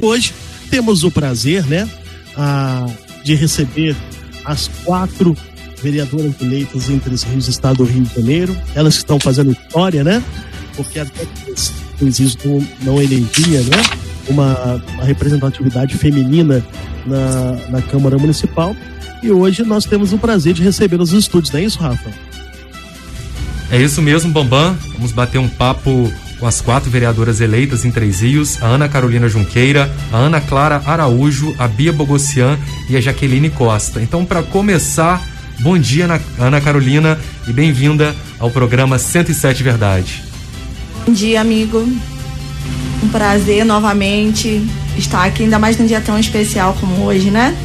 Hoje temos o prazer, né, a, de receber as quatro vereadoras eleitas entre os rios do estado do Rio de Janeiro. Elas estão fazendo história, né? Porque até existe não, não elegia, né? Uma, uma, representatividade feminina na, na Câmara Municipal. E hoje nós temos o prazer de receber nos estúdios, não é isso, Rafa? É isso mesmo, Bambam. Vamos bater um papo com as quatro vereadoras eleitas em Três Rios, a Ana Carolina Junqueira, a Ana Clara Araújo, a Bia Bogossian e a Jaqueline Costa. Então, para começar, bom dia, Ana Carolina, e bem-vinda ao programa 107 Verdade. Bom dia, amigo. Um prazer novamente estar aqui, ainda mais num dia tão especial como hoje, né?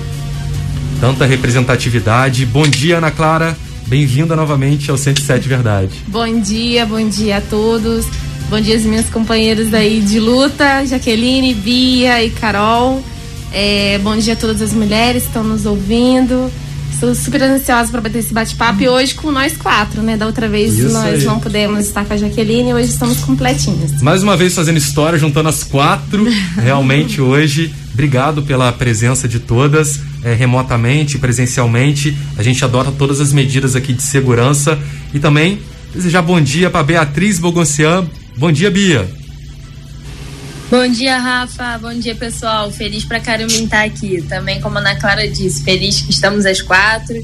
Tanta representatividade. Bom dia, Ana Clara. Bem-vinda novamente ao 107 Verdade. Bom dia, bom dia a todos. Bom dia, os meus companheiros aí de luta, Jaqueline, Bia e Carol. É, bom dia a todas as mulheres que estão nos ouvindo. Estou super ansiosa para bater esse bate-papo e hoje com nós quatro, né? Da outra vez Isso nós aí. não pudemos estar com a Jaqueline e hoje estamos completinhos. Mais uma vez fazendo história, juntando as quatro, realmente hoje. Obrigado pela presença de todas, é, remotamente, presencialmente. A gente adota todas as medidas aqui de segurança e também desejar bom dia para Beatriz Bogoncian. Bom dia, Bia. Bom dia, Rafa. Bom dia, pessoal. Feliz pra caramba estar aqui. Também, como a Ana Clara disse, feliz que estamos às quatro.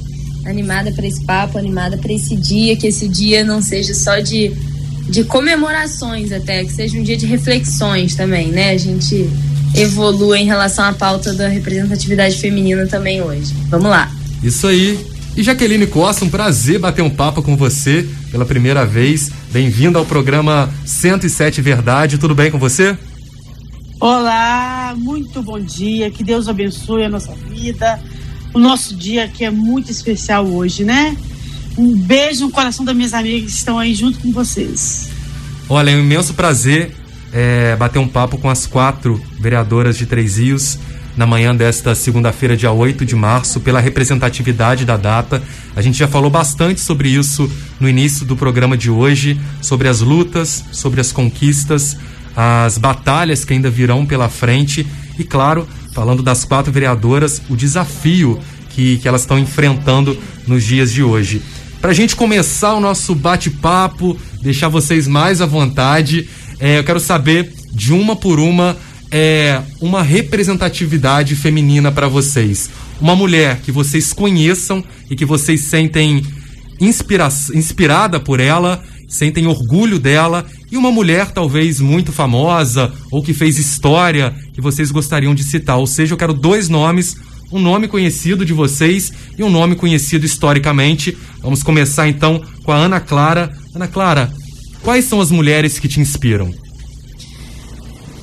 Animada para esse papo, animada para esse dia. Que esse dia não seja só de, de comemorações, até, que seja um dia de reflexões também, né? A gente evolua em relação à pauta da representatividade feminina também hoje. Vamos lá. Isso aí. E Jaqueline Costa, um prazer bater um papo com você pela primeira vez. Bem-vinda ao programa 107 Verdade. Tudo bem com você? Olá, muito bom dia. Que Deus abençoe a nossa vida. O nosso dia que é muito especial hoje, né? Um beijo no coração das minhas amigas que estão aí junto com vocês. Olha, é um imenso prazer é, bater um papo com as quatro vereadoras de Três Rios na manhã desta segunda-feira, dia 8 de março, pela representatividade da data. A gente já falou bastante sobre isso no início do programa de hoje, sobre as lutas, sobre as conquistas, as batalhas que ainda virão pela frente e, claro, falando das quatro vereadoras, o desafio que, que elas estão enfrentando nos dias de hoje. Para a gente começar o nosso bate-papo, deixar vocês mais à vontade, é, eu quero saber de uma por uma é uma representatividade feminina para vocês? Uma mulher que vocês conheçam e que vocês sentem inspira inspirada por ela, sentem orgulho dela, e uma mulher talvez muito famosa ou que fez história que vocês gostariam de citar. Ou seja, eu quero dois nomes, um nome conhecido de vocês e um nome conhecido historicamente. Vamos começar então com a Ana Clara. Ana Clara, quais são as mulheres que te inspiram?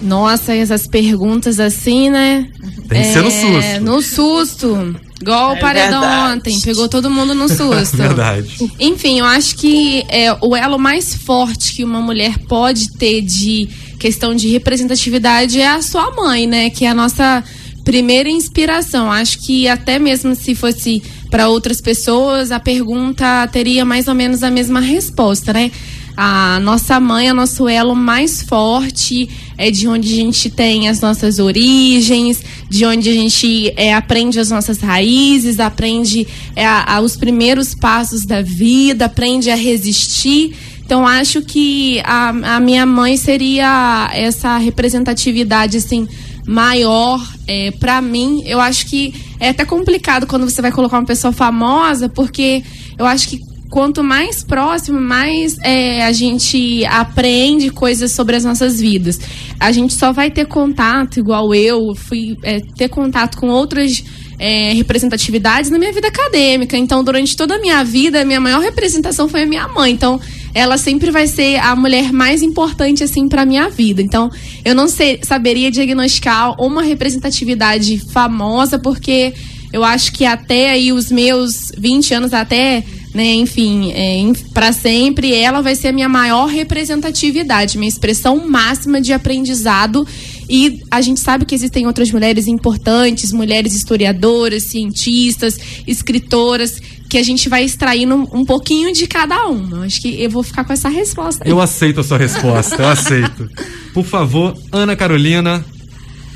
Nossa, essas perguntas assim, né? Tem que é, ser no é, susto. No susto. Igual é o paredão verdade. ontem, pegou todo mundo no susto. verdade. Enfim, eu acho que é, o elo mais forte que uma mulher pode ter de questão de representatividade é a sua mãe, né? Que é a nossa primeira inspiração. Acho que até mesmo se fosse para outras pessoas, a pergunta teria mais ou menos a mesma resposta, né? A nossa mãe é nosso elo mais forte, é de onde a gente tem as nossas origens, de onde a gente é, aprende as nossas raízes, aprende é, a, os primeiros passos da vida, aprende a resistir. Então acho que a, a minha mãe seria essa representatividade assim maior é, para mim. Eu acho que é até complicado quando você vai colocar uma pessoa famosa, porque eu acho que quanto mais próximo, mais é, a gente aprende coisas sobre as nossas vidas. A gente só vai ter contato, igual eu, fui é, ter contato com outras é, representatividades na minha vida acadêmica. Então, durante toda a minha vida, a minha maior representação foi a minha mãe. Então, ela sempre vai ser a mulher mais importante assim para minha vida. Então, eu não sei, saberia diagnosticar uma representatividade famosa porque eu acho que até aí os meus 20 anos até né, enfim, é, para sempre, ela vai ser a minha maior representatividade, minha expressão máxima de aprendizado. E a gente sabe que existem outras mulheres importantes, mulheres historiadoras, cientistas, escritoras, que a gente vai extraindo um pouquinho de cada uma. Acho que eu vou ficar com essa resposta. Aí. Eu aceito a sua resposta, eu aceito. Por favor, Ana Carolina,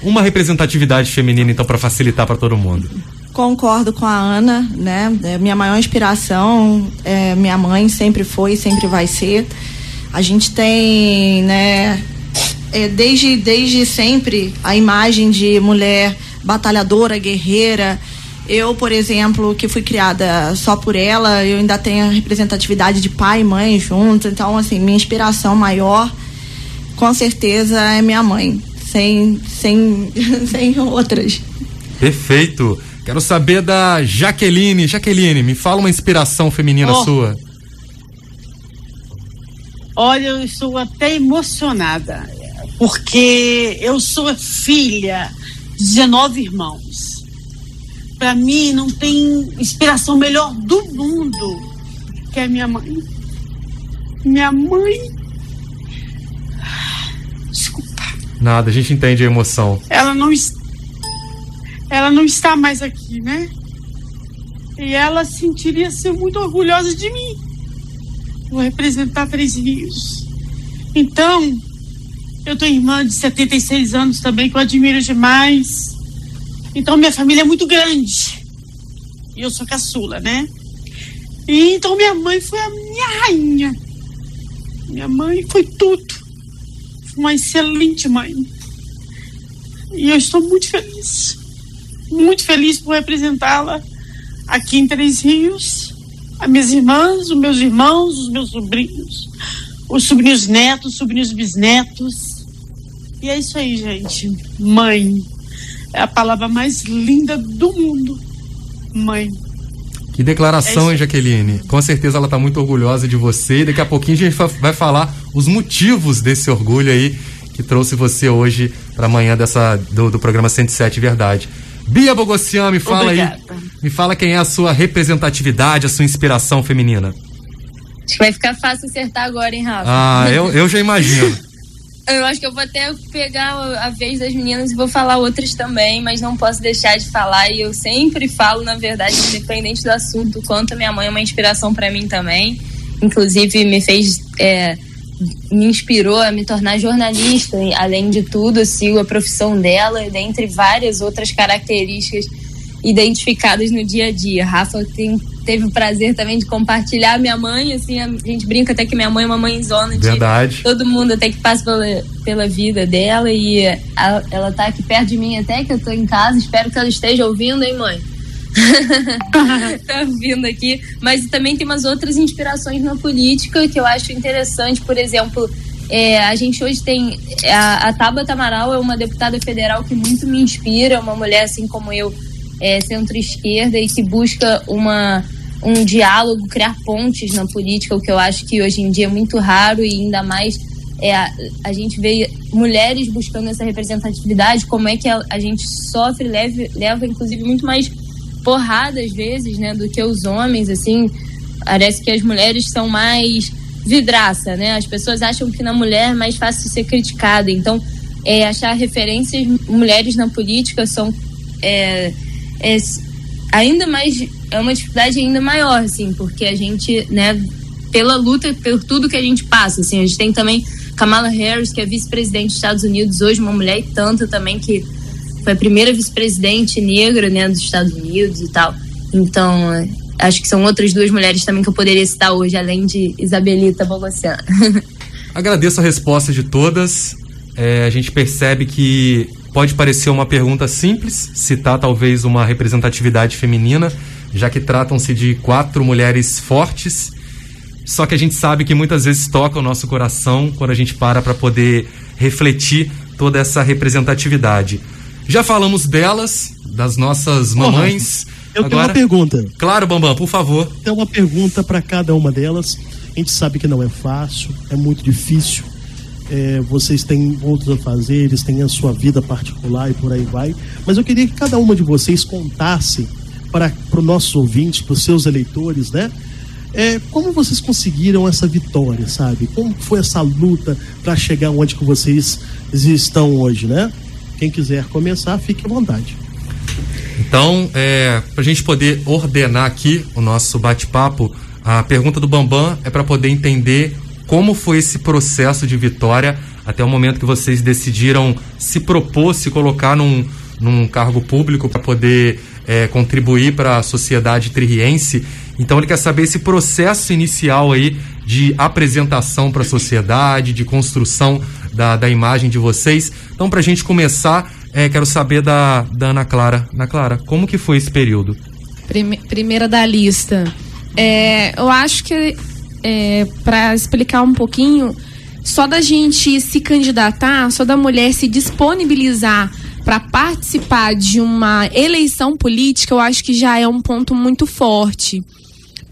uma representatividade feminina, então, para facilitar para todo mundo. Concordo com a Ana, né? É, minha maior inspiração é minha mãe, sempre foi, sempre vai ser. A gente tem, né, é, desde, desde sempre a imagem de mulher batalhadora, guerreira. Eu, por exemplo, que fui criada só por ela, eu ainda tenho a representatividade de pai e mãe juntos. Então, assim, minha inspiração maior, com certeza, é minha mãe. Sem, sem, sem outras. Perfeito. Quero saber da Jaqueline. Jaqueline, me fala uma inspiração feminina oh. sua. Olha, eu estou até emocionada, porque eu sou filha de 19 irmãos. Para mim, não tem inspiração melhor do mundo que a minha mãe. Minha mãe. Desculpa. Nada, a gente entende a emoção. Ela não, ela não está mais aqui, né? E ela sentiria ser muito orgulhosa de mim vou representar Três Rios. Então, eu tenho irmã de 76 anos também, que eu admiro demais. Então, minha família é muito grande. E eu sou caçula, né? E, então, minha mãe foi a minha rainha. Minha mãe foi tudo. Foi uma excelente mãe. E eu estou muito feliz. Muito feliz por representá-la aqui em Três Rios as minhas irmãs, os meus irmãos, os meus sobrinhos, os sobrinhos netos, os sobrinhos bisnetos. E é isso aí, gente. Mãe. É a palavra mais linda do mundo. Mãe. Que declaração, é hein, Jaqueline? Com certeza ela está muito orgulhosa de você e daqui a pouquinho a gente vai falar os motivos desse orgulho aí que trouxe você hoje para amanhã dessa do, do programa 107 Verdade. Bia Bogossian, me fala Obrigada. aí. Me fala quem é a sua representatividade, a sua inspiração feminina. Acho que vai ficar fácil acertar agora, hein, Rafa? Ah, eu, eu já imagino. eu acho que eu vou até pegar a vez das meninas e vou falar outras também, mas não posso deixar de falar. E eu sempre falo, na verdade, independente do assunto, quanto a minha mãe é uma inspiração para mim também. Inclusive, me fez. É, me inspirou a me tornar jornalista. Além de tudo, eu sigo a profissão dela, dentre várias outras características identificadas no dia a dia. Rafa tem, teve o prazer também de compartilhar minha mãe, assim, a gente brinca até que minha mãe é uma mãezona de Verdade. todo mundo até que passa pela, pela vida dela e a, ela tá aqui perto de mim até que eu tô em casa, espero que ela esteja ouvindo, hein, mãe? tá vindo aqui, mas também tem umas outras inspirações na política que eu acho interessante, por exemplo, é, a gente hoje tem a, a Tabata Amaral é uma deputada federal que muito me inspira, uma mulher assim como eu, é, centro-esquerda e que busca uma um diálogo, criar pontes na política, o que eu acho que hoje em dia é muito raro e ainda mais é, a, a gente vê mulheres buscando essa representatividade, como é que a, a gente sofre, leva, leva inclusive muito mais porrada às vezes, né, do que os homens, assim, parece que as mulheres são mais vidraça, né? As pessoas acham que na mulher é mais fácil ser criticada. Então, é, achar referências mulheres na política são é, é, ainda mais é uma dificuldade ainda maior, assim, porque a gente, né, pela luta por tudo que a gente passa, assim, a gente tem também Kamala Harris, que é vice-presidente dos Estados Unidos hoje, uma mulher e tanta também que foi a primeira vice-presidente negra né, dos Estados Unidos e tal. Então, acho que são outras duas mulheres também que eu poderia citar hoje, além de Isabelita Bogossiana. Agradeço a resposta de todas. É, a gente percebe que pode parecer uma pergunta simples, citar talvez uma representatividade feminina, já que tratam-se de quatro mulheres fortes. Só que a gente sabe que muitas vezes toca o nosso coração quando a gente para para poder refletir toda essa representatividade. Já falamos delas, das nossas mamães. eu Agora, tenho uma pergunta. Claro, Bambam, por favor. Tem uma pergunta para cada uma delas. A gente sabe que não é fácil, é muito difícil. É, vocês têm outros afazeres, têm a sua vida particular e por aí vai. Mas eu queria que cada uma de vocês contasse para os nossos ouvintes, para os seus eleitores, né? É, como vocês conseguiram essa vitória, sabe? Como foi essa luta para chegar onde que vocês estão hoje, né? Quem quiser começar, fique à vontade. Então, é, para a gente poder ordenar aqui o nosso bate-papo, a pergunta do Bambam é para poder entender como foi esse processo de vitória até o momento que vocês decidiram se propor, se colocar num, num cargo público para poder é, contribuir para a sociedade tririense. Então ele quer saber esse processo inicial aí de apresentação para a sociedade, de construção da, da imagem de vocês. Então, para a gente começar, é, quero saber da, da Ana Clara. Ana Clara, como que foi esse período? Primeira da lista. É, eu acho que, é, para explicar um pouquinho, só da gente se candidatar, só da mulher se disponibilizar para participar de uma eleição política, eu acho que já é um ponto muito forte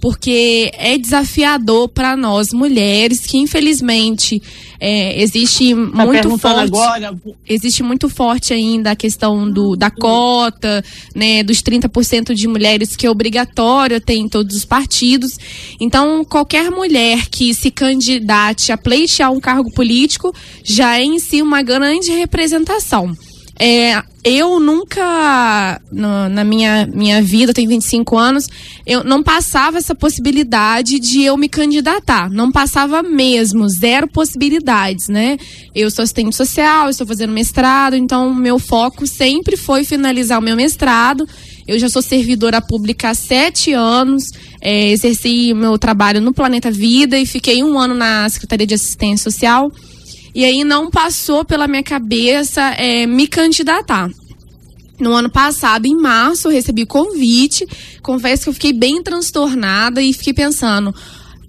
porque é desafiador para nós mulheres que infelizmente é, existe tá muito forte agora. existe muito forte ainda a questão do, da cota né dos 30% de mulheres que é obrigatório ter em todos os partidos então qualquer mulher que se candidate a pleitear um cargo político já é em si uma grande representação é, eu nunca, no, na minha, minha vida, eu tenho 25 anos, eu não passava essa possibilidade de eu me candidatar. Não passava mesmo, zero possibilidades, né? Eu sou assistente social, estou fazendo mestrado, então meu foco sempre foi finalizar o meu mestrado. Eu já sou servidora pública há sete anos, é, exerci meu trabalho no Planeta Vida e fiquei um ano na Secretaria de Assistência Social. E aí não passou pela minha cabeça é, me candidatar. No ano passado, em março, eu recebi convite. Confesso que eu fiquei bem transtornada e fiquei pensando.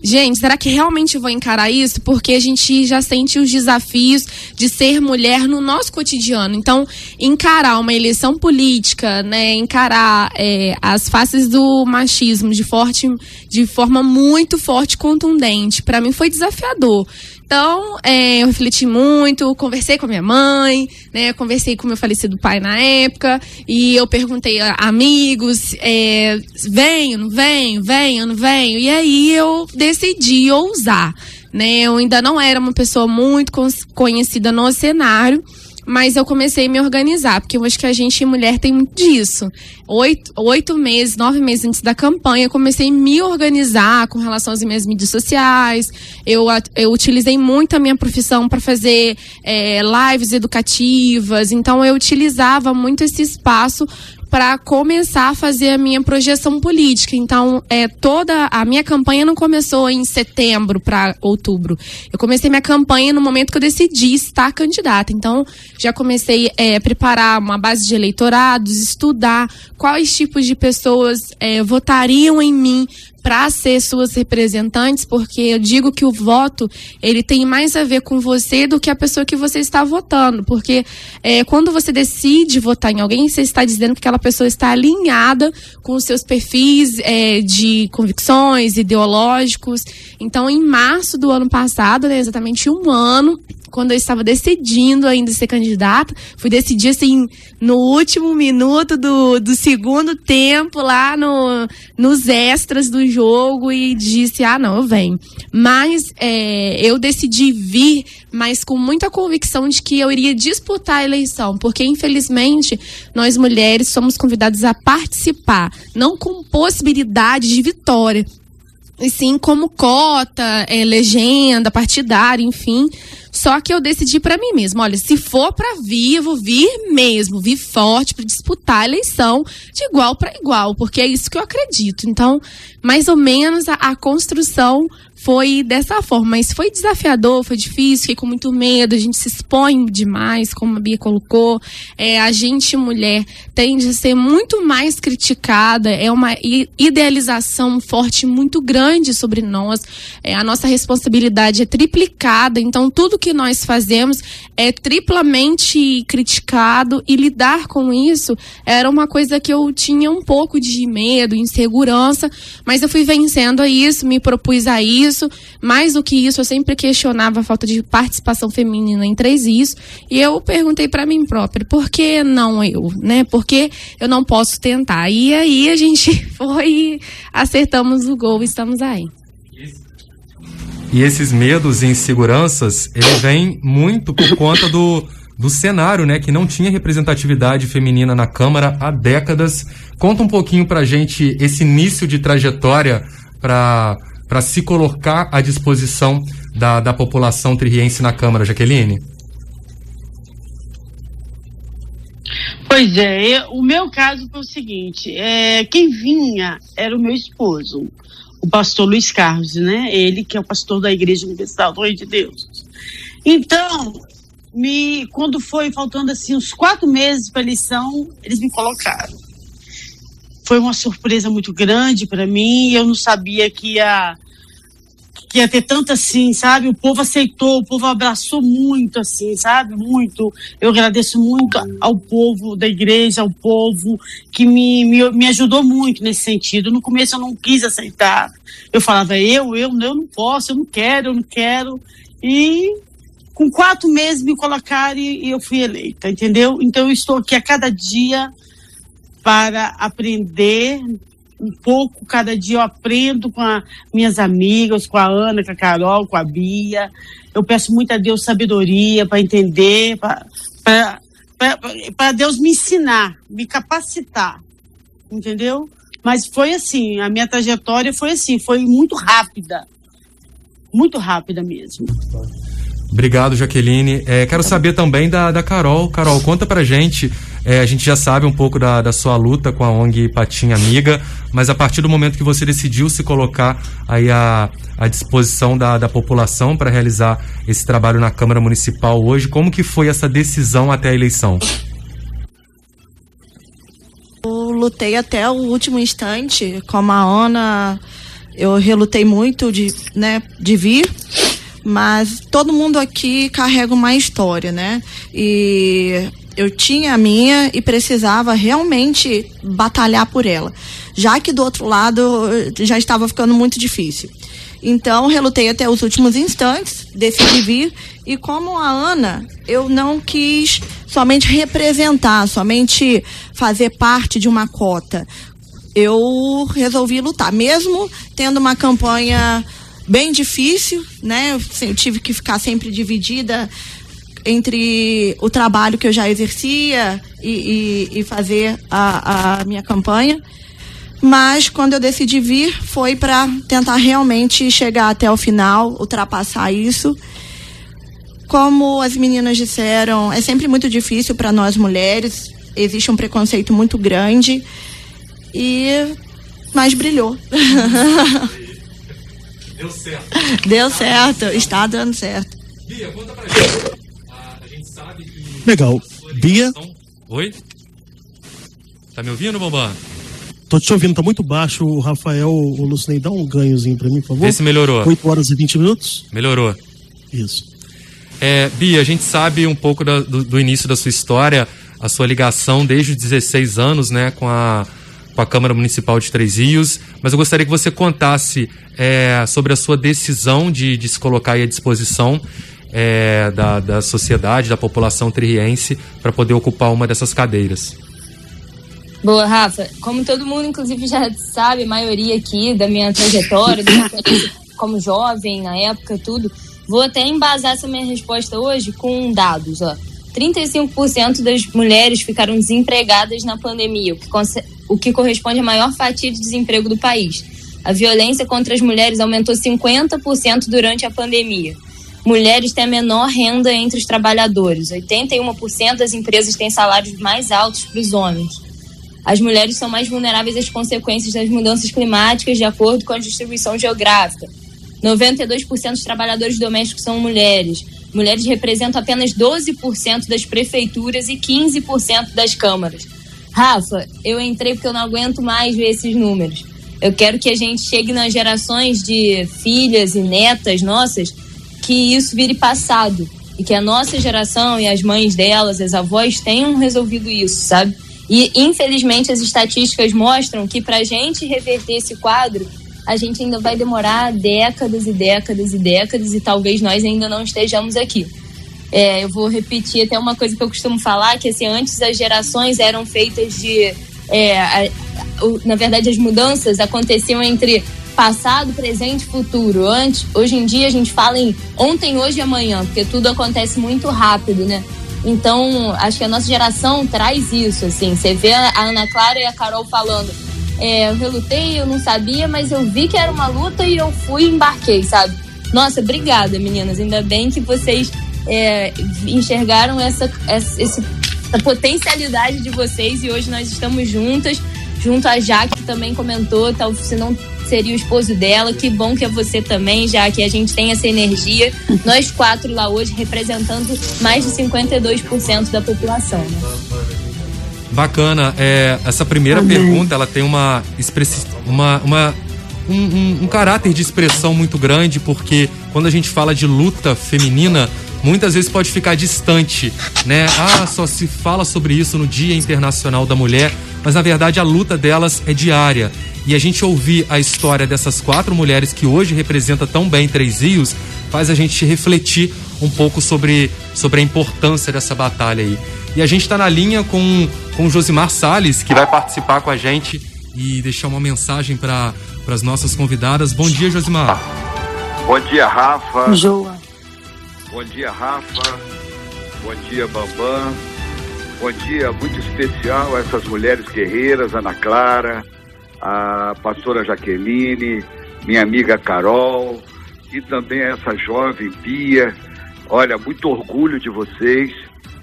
Gente, será que realmente vou encarar isso? Porque a gente já sente os desafios de ser mulher no nosso cotidiano. Então, encarar uma eleição política, né, encarar é, as faces do machismo de, forte, de forma muito forte e contundente, para mim foi desafiador. Então, é, eu refleti muito, conversei com a minha mãe, né? Conversei com meu falecido pai na época, e eu perguntei a amigos, é, venho, não venho, venho, não venho. E aí eu decidi ousar. Né? Eu ainda não era uma pessoa muito conhecida no cenário, mas eu comecei a me organizar, porque eu acho que a gente, mulher, tem muito disso. Oito, oito meses, nove meses antes da campanha, eu comecei a me organizar com relação às minhas mídias sociais. Eu, eu utilizei muito a minha profissão para fazer é, lives educativas, então eu utilizava muito esse espaço para começar a fazer a minha projeção política. Então, é, toda a minha campanha não começou em setembro para outubro. Eu comecei minha campanha no momento que eu decidi estar candidata. Então, já comecei é, a preparar uma base de eleitorados, estudar quais tipos de pessoas é, votariam em mim para ser suas representantes, porque eu digo que o voto ele tem mais a ver com você do que a pessoa que você está votando, porque é, quando você decide votar em alguém, você está dizendo que aquela pessoa está alinhada com os seus perfis é, de convicções ideológicos. Então, em março do ano passado, né, exatamente um ano, quando eu estava decidindo ainda ser candidata, fui decidir assim no último minuto do, do segundo tempo, lá no, nos extras do jogo, e disse: ah, não, eu venho. Mas é, eu decidi vir, mas com muita convicção de que eu iria disputar a eleição, porque infelizmente nós mulheres somos convidadas a participar, não com possibilidade de vitória, e sim como cota, é, legenda, partidária, enfim. Só que eu decidi para mim mesma, olha, se for para vir, eu vou vir mesmo, vir forte para disputar a eleição de igual para igual, porque é isso que eu acredito. Então, mais ou menos a, a construção foi dessa forma, mas foi desafiador, foi difícil, fiquei com muito medo, a gente se expõe demais, como a Bia colocou, é, a gente, mulher, tende a ser muito mais criticada, é uma idealização forte muito grande sobre nós, é, a nossa responsabilidade é triplicada, então tudo que nós fazemos é triplamente criticado e lidar com isso era uma coisa que eu tinha um pouco de medo, insegurança, mas eu fui vencendo a isso, me propus a isso. Mais do que isso, eu sempre questionava a falta de participação feminina em três isso. E eu perguntei para mim própria, por que não eu, né? Por que eu não posso tentar? E aí a gente foi, acertamos o gol estamos aí. E esses medos e inseguranças, ele vem muito por conta do, do cenário, né, que não tinha representatividade feminina na Câmara há décadas. Conta um pouquinho pra gente esse início de trajetória para se colocar à disposição da, da população tririense na Câmara, Jaqueline. Pois é, eu, o meu caso foi o seguinte: é, quem vinha era o meu esposo o pastor Luiz Carlos, né? Ele que é o pastor da Igreja Universal do Rei de Deus. Então, me, quando foi faltando assim uns quatro meses para a eleição, eles me colocaram. Foi uma surpresa muito grande para mim. Eu não sabia que ia que ia ter tanto assim, sabe? O povo aceitou, o povo abraçou muito, assim, sabe? Muito. Eu agradeço muito ao povo da igreja, ao povo que me, me, me ajudou muito nesse sentido. No começo eu não quis aceitar. Eu falava, eu, eu, eu não posso, eu não quero, eu não quero. E com quatro meses me colocaram e, e eu fui eleita, entendeu? Então eu estou aqui a cada dia para aprender um pouco, cada dia eu aprendo com as minhas amigas, com a Ana, com a Carol, com a Bia. Eu peço muito a Deus sabedoria para entender, para Deus me ensinar, me capacitar, entendeu? Mas foi assim, a minha trajetória foi assim, foi muito rápida, muito rápida mesmo. Obrigado, Jaqueline. É, quero saber também da, da Carol. Carol, conta pra gente. É, a gente já sabe um pouco da, da sua luta com a ONG Patinha Amiga, mas a partir do momento que você decidiu se colocar aí à, à disposição da, da população para realizar esse trabalho na Câmara Municipal hoje, como que foi essa decisão até a eleição? Eu lutei até o último instante, como a Ana, eu relutei muito de, né, de vir mas todo mundo aqui carrega uma história, né? E eu tinha a minha e precisava realmente batalhar por ela, já que do outro lado já estava ficando muito difícil. Então, relutei até os últimos instantes, decidi vir. E como a Ana, eu não quis somente representar, somente fazer parte de uma cota. Eu resolvi lutar, mesmo tendo uma campanha bem difícil, né? Eu, tive que ficar sempre dividida entre o trabalho que eu já exercia e, e, e fazer a, a, minha campanha. Mas quando eu decidi vir, foi para tentar realmente chegar até o final, ultrapassar isso. Como as meninas disseram, é sempre muito difícil para nós mulheres, existe um preconceito muito grande. E mas brilhou. Deu certo. Deu certo, está dando certo. Bia, conta pra gente. A, a gente sabe que. Legal. Bia. Oi? Tá me ouvindo, Bombão? Tô te ouvindo, tá muito baixo. O Rafael, o Lucinei, dá um ganhozinho pra mim, por favor. Vê se melhorou. 8 horas e 20 minutos. Melhorou. Isso. É, Bia, a gente sabe um pouco da, do, do, início da sua história, a sua ligação desde os 16 anos, né, com a, com a Câmara Municipal de Três Rios, mas eu gostaria que você contasse é, sobre a sua decisão de, de se colocar à disposição é, da, da sociedade, da população triense, para poder ocupar uma dessas cadeiras. Boa, Rafa. Como todo mundo, inclusive, já sabe, a maioria aqui da minha trajetória, como jovem na época, tudo, vou até embasar essa minha resposta hoje com dados. Ó. 35% das mulheres ficaram desempregadas na pandemia, o que, o que corresponde à maior fatia de desemprego do país. A violência contra as mulheres aumentou 50% durante a pandemia. Mulheres têm a menor renda entre os trabalhadores. 81% das empresas têm salários mais altos que os homens. As mulheres são mais vulneráveis às consequências das mudanças climáticas, de acordo com a distribuição geográfica. 92% dos trabalhadores domésticos são mulheres. Mulheres representam apenas 12% das prefeituras e 15% das câmaras. Rafa, eu entrei porque eu não aguento mais ver esses números. Eu quero que a gente chegue nas gerações de filhas e netas nossas que isso vire passado e que a nossa geração e as mães delas, as avós tenham resolvido isso, sabe? E infelizmente as estatísticas mostram que para a gente reverter esse quadro, a gente ainda vai demorar décadas e décadas e décadas e talvez nós ainda não estejamos aqui. É, eu vou repetir até uma coisa que eu costumo falar, que assim, antes as gerações eram feitas de. É, a, o, na verdade, as mudanças aconteciam entre passado, presente e futuro. Antes, hoje em dia a gente fala em ontem, hoje e amanhã, porque tudo acontece muito rápido, né? Então, acho que a nossa geração traz isso, assim. Você vê a Ana Clara e a Carol falando é, eu relutei, eu não sabia, mas eu vi que era uma luta e eu fui e embarquei, sabe? Nossa, obrigada, meninas. Ainda bem que vocês é, enxergaram essa, essa, essa potencialidade de vocês e hoje nós estamos juntas, junto a Jaque, que também comentou, tal, se não seria o esposo dela, que bom que é você também, já que a gente tem essa energia, nós quatro lá hoje representando mais de 52% da população. Né? Bacana. É, essa primeira Amém. pergunta, ela tem uma, uma, uma um, um, um, caráter de expressão muito grande, porque quando a gente fala de luta feminina, muitas vezes pode ficar distante, né? Ah, só se fala sobre isso no Dia Internacional da Mulher, mas na verdade a luta delas é diária. E a gente ouvir a história dessas quatro mulheres que hoje representa tão bem Três Rios, faz a gente refletir um pouco sobre, sobre a importância dessa batalha aí. E a gente está na linha com, com o Josimar Sales, que vai participar com a gente e deixar uma mensagem para as nossas convidadas. Bom dia, Josimar. Bom dia, Rafa. Joa. Bom dia, Rafa. Bom dia, Bambam. Bom dia muito especial a essas mulheres guerreiras, Ana Clara, a pastora Jaqueline, minha amiga Carol e também essa jovem Bia. Olha, muito orgulho de vocês.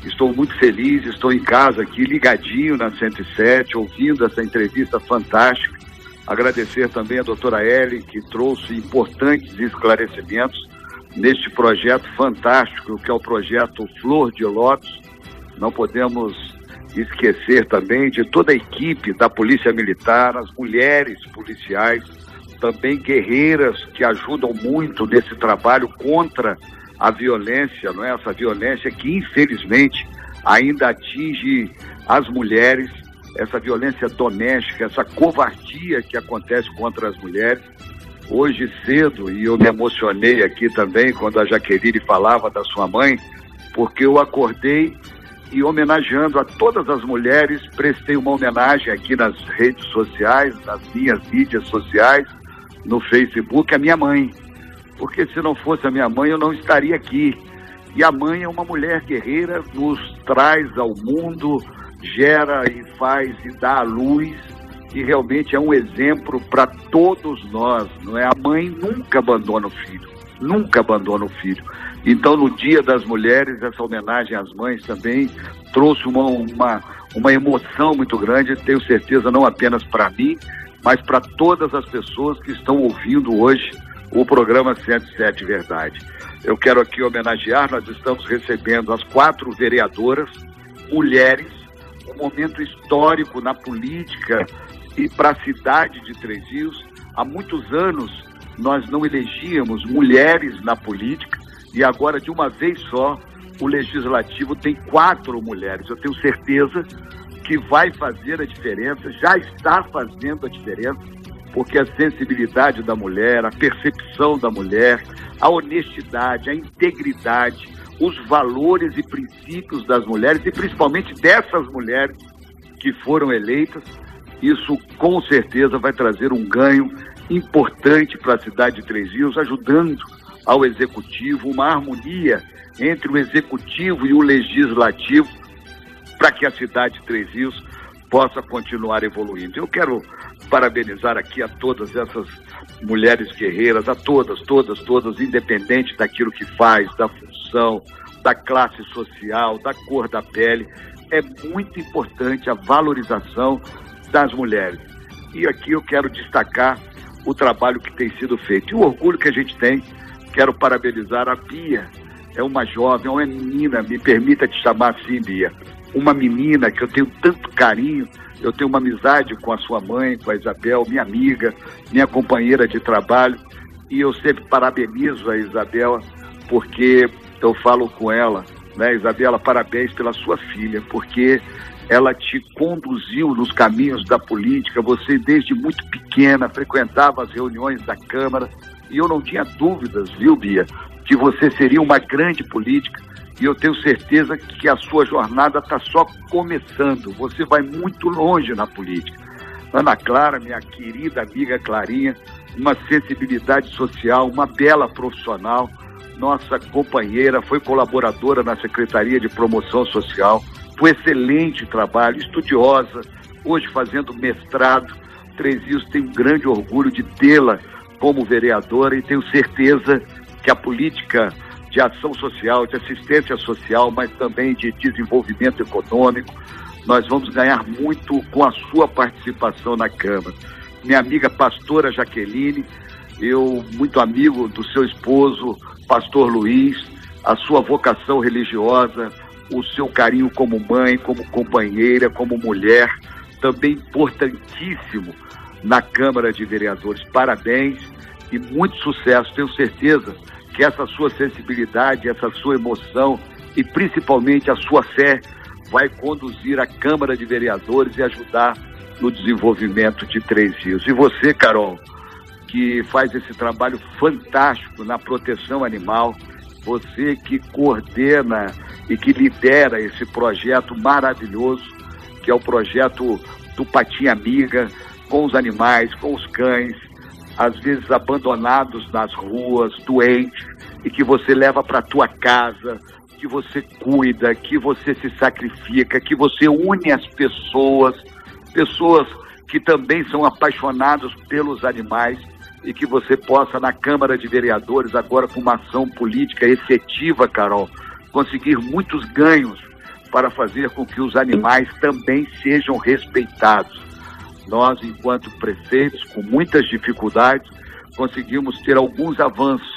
Estou muito feliz, estou em casa aqui, ligadinho na 107, ouvindo essa entrevista fantástica. Agradecer também a doutora Ellen, que trouxe importantes esclarecimentos neste projeto fantástico, que é o projeto Flor de Lótus. Não podemos esquecer também de toda a equipe da Polícia Militar, as mulheres policiais, também guerreiras que ajudam muito nesse trabalho contra a violência, não é? Essa violência que infelizmente ainda atinge as mulheres, essa violência doméstica, essa covardia que acontece contra as mulheres. Hoje cedo, e eu me emocionei aqui também quando a Jaqueline falava da sua mãe, porque eu acordei e homenageando a todas as mulheres, prestei uma homenagem aqui nas redes sociais, nas minhas mídias sociais, no Facebook, a minha mãe porque se não fosse a minha mãe eu não estaria aqui. E a mãe é uma mulher guerreira, nos traz ao mundo, gera e faz e dá a luz, e realmente é um exemplo para todos nós, não é? A mãe nunca abandona o filho, nunca abandona o filho. Então, no Dia das Mulheres, essa homenagem às mães também trouxe uma, uma, uma emoção muito grande, tenho certeza, não apenas para mim, mas para todas as pessoas que estão ouvindo hoje o programa 107 Verdade. Eu quero aqui homenagear, nós estamos recebendo as quatro vereadoras, mulheres, um momento histórico na política e para a cidade de Três Rios. Há muitos anos nós não elegíamos mulheres na política e agora, de uma vez só, o legislativo tem quatro mulheres. Eu tenho certeza que vai fazer a diferença, já está fazendo a diferença porque a sensibilidade da mulher, a percepção da mulher, a honestidade, a integridade, os valores e princípios das mulheres e principalmente dessas mulheres que foram eleitas, isso com certeza vai trazer um ganho importante para a cidade de Três Rios, ajudando ao executivo, uma harmonia entre o executivo e o legislativo para que a cidade de Três Rios possa continuar evoluindo. Eu quero parabenizar aqui a todas essas mulheres guerreiras, a todas, todas, todas, independente daquilo que faz, da função, da classe social, da cor da pele. É muito importante a valorização das mulheres. E aqui eu quero destacar o trabalho que tem sido feito. E o orgulho que a gente tem, quero parabenizar a Bia. É uma jovem, é uma menina, me permita te chamar assim, Bia. Uma menina que eu tenho tanto carinho, eu tenho uma amizade com a sua mãe, com a Isabel, minha amiga, minha companheira de trabalho, e eu sempre parabenizo a Isabel, porque eu falo com ela, né, Isabela, parabéns pela sua filha, porque ela te conduziu nos caminhos da política, você desde muito pequena frequentava as reuniões da Câmara, e eu não tinha dúvidas, viu, Bia, que você seria uma grande política, e eu tenho certeza que a sua jornada está só começando. Você vai muito longe na política. Ana Clara, minha querida amiga Clarinha, uma sensibilidade social, uma bela profissional, nossa companheira, foi colaboradora na Secretaria de Promoção Social, foi excelente trabalho, estudiosa, hoje fazendo mestrado. Três Rios tem um grande orgulho de tê-la como vereadora e tenho certeza que a política de ação social, de assistência social, mas também de desenvolvimento econômico. Nós vamos ganhar muito com a sua participação na Câmara. Minha amiga pastora Jaqueline, eu muito amigo do seu esposo, pastor Luiz, a sua vocação religiosa, o seu carinho como mãe, como companheira, como mulher, também importantíssimo na Câmara de Vereadores. Parabéns e muito sucesso. Tenho certeza que essa sua sensibilidade, essa sua emoção e principalmente a sua fé vai conduzir a Câmara de Vereadores e ajudar no desenvolvimento de Três Rios. E você, Carol, que faz esse trabalho fantástico na proteção animal, você que coordena e que lidera esse projeto maravilhoso, que é o projeto do Patinha Amiga, com os animais, com os cães, às vezes abandonados nas ruas, doentes, e que você leva para a tua casa, que você cuida, que você se sacrifica, que você une as pessoas, pessoas que também são apaixonados pelos animais e que você possa na Câmara de Vereadores agora com uma ação política efetiva, Carol, conseguir muitos ganhos para fazer com que os animais também sejam respeitados. Nós, enquanto prefeitos, com muitas dificuldades, conseguimos ter alguns avanços,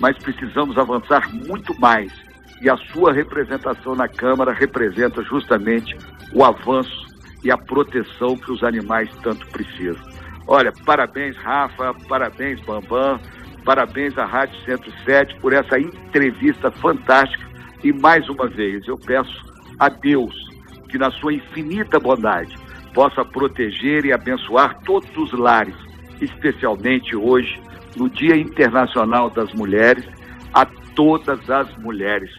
mas precisamos avançar muito mais. E a sua representação na Câmara representa justamente o avanço e a proteção que os animais tanto precisam. Olha, parabéns, Rafa, parabéns, Bambam, parabéns à Rádio 107 por essa entrevista fantástica. E mais uma vez, eu peço a Deus que, na sua infinita bondade, possa proteger e abençoar todos os lares, especialmente hoje, no Dia Internacional das Mulheres, a todas as mulheres.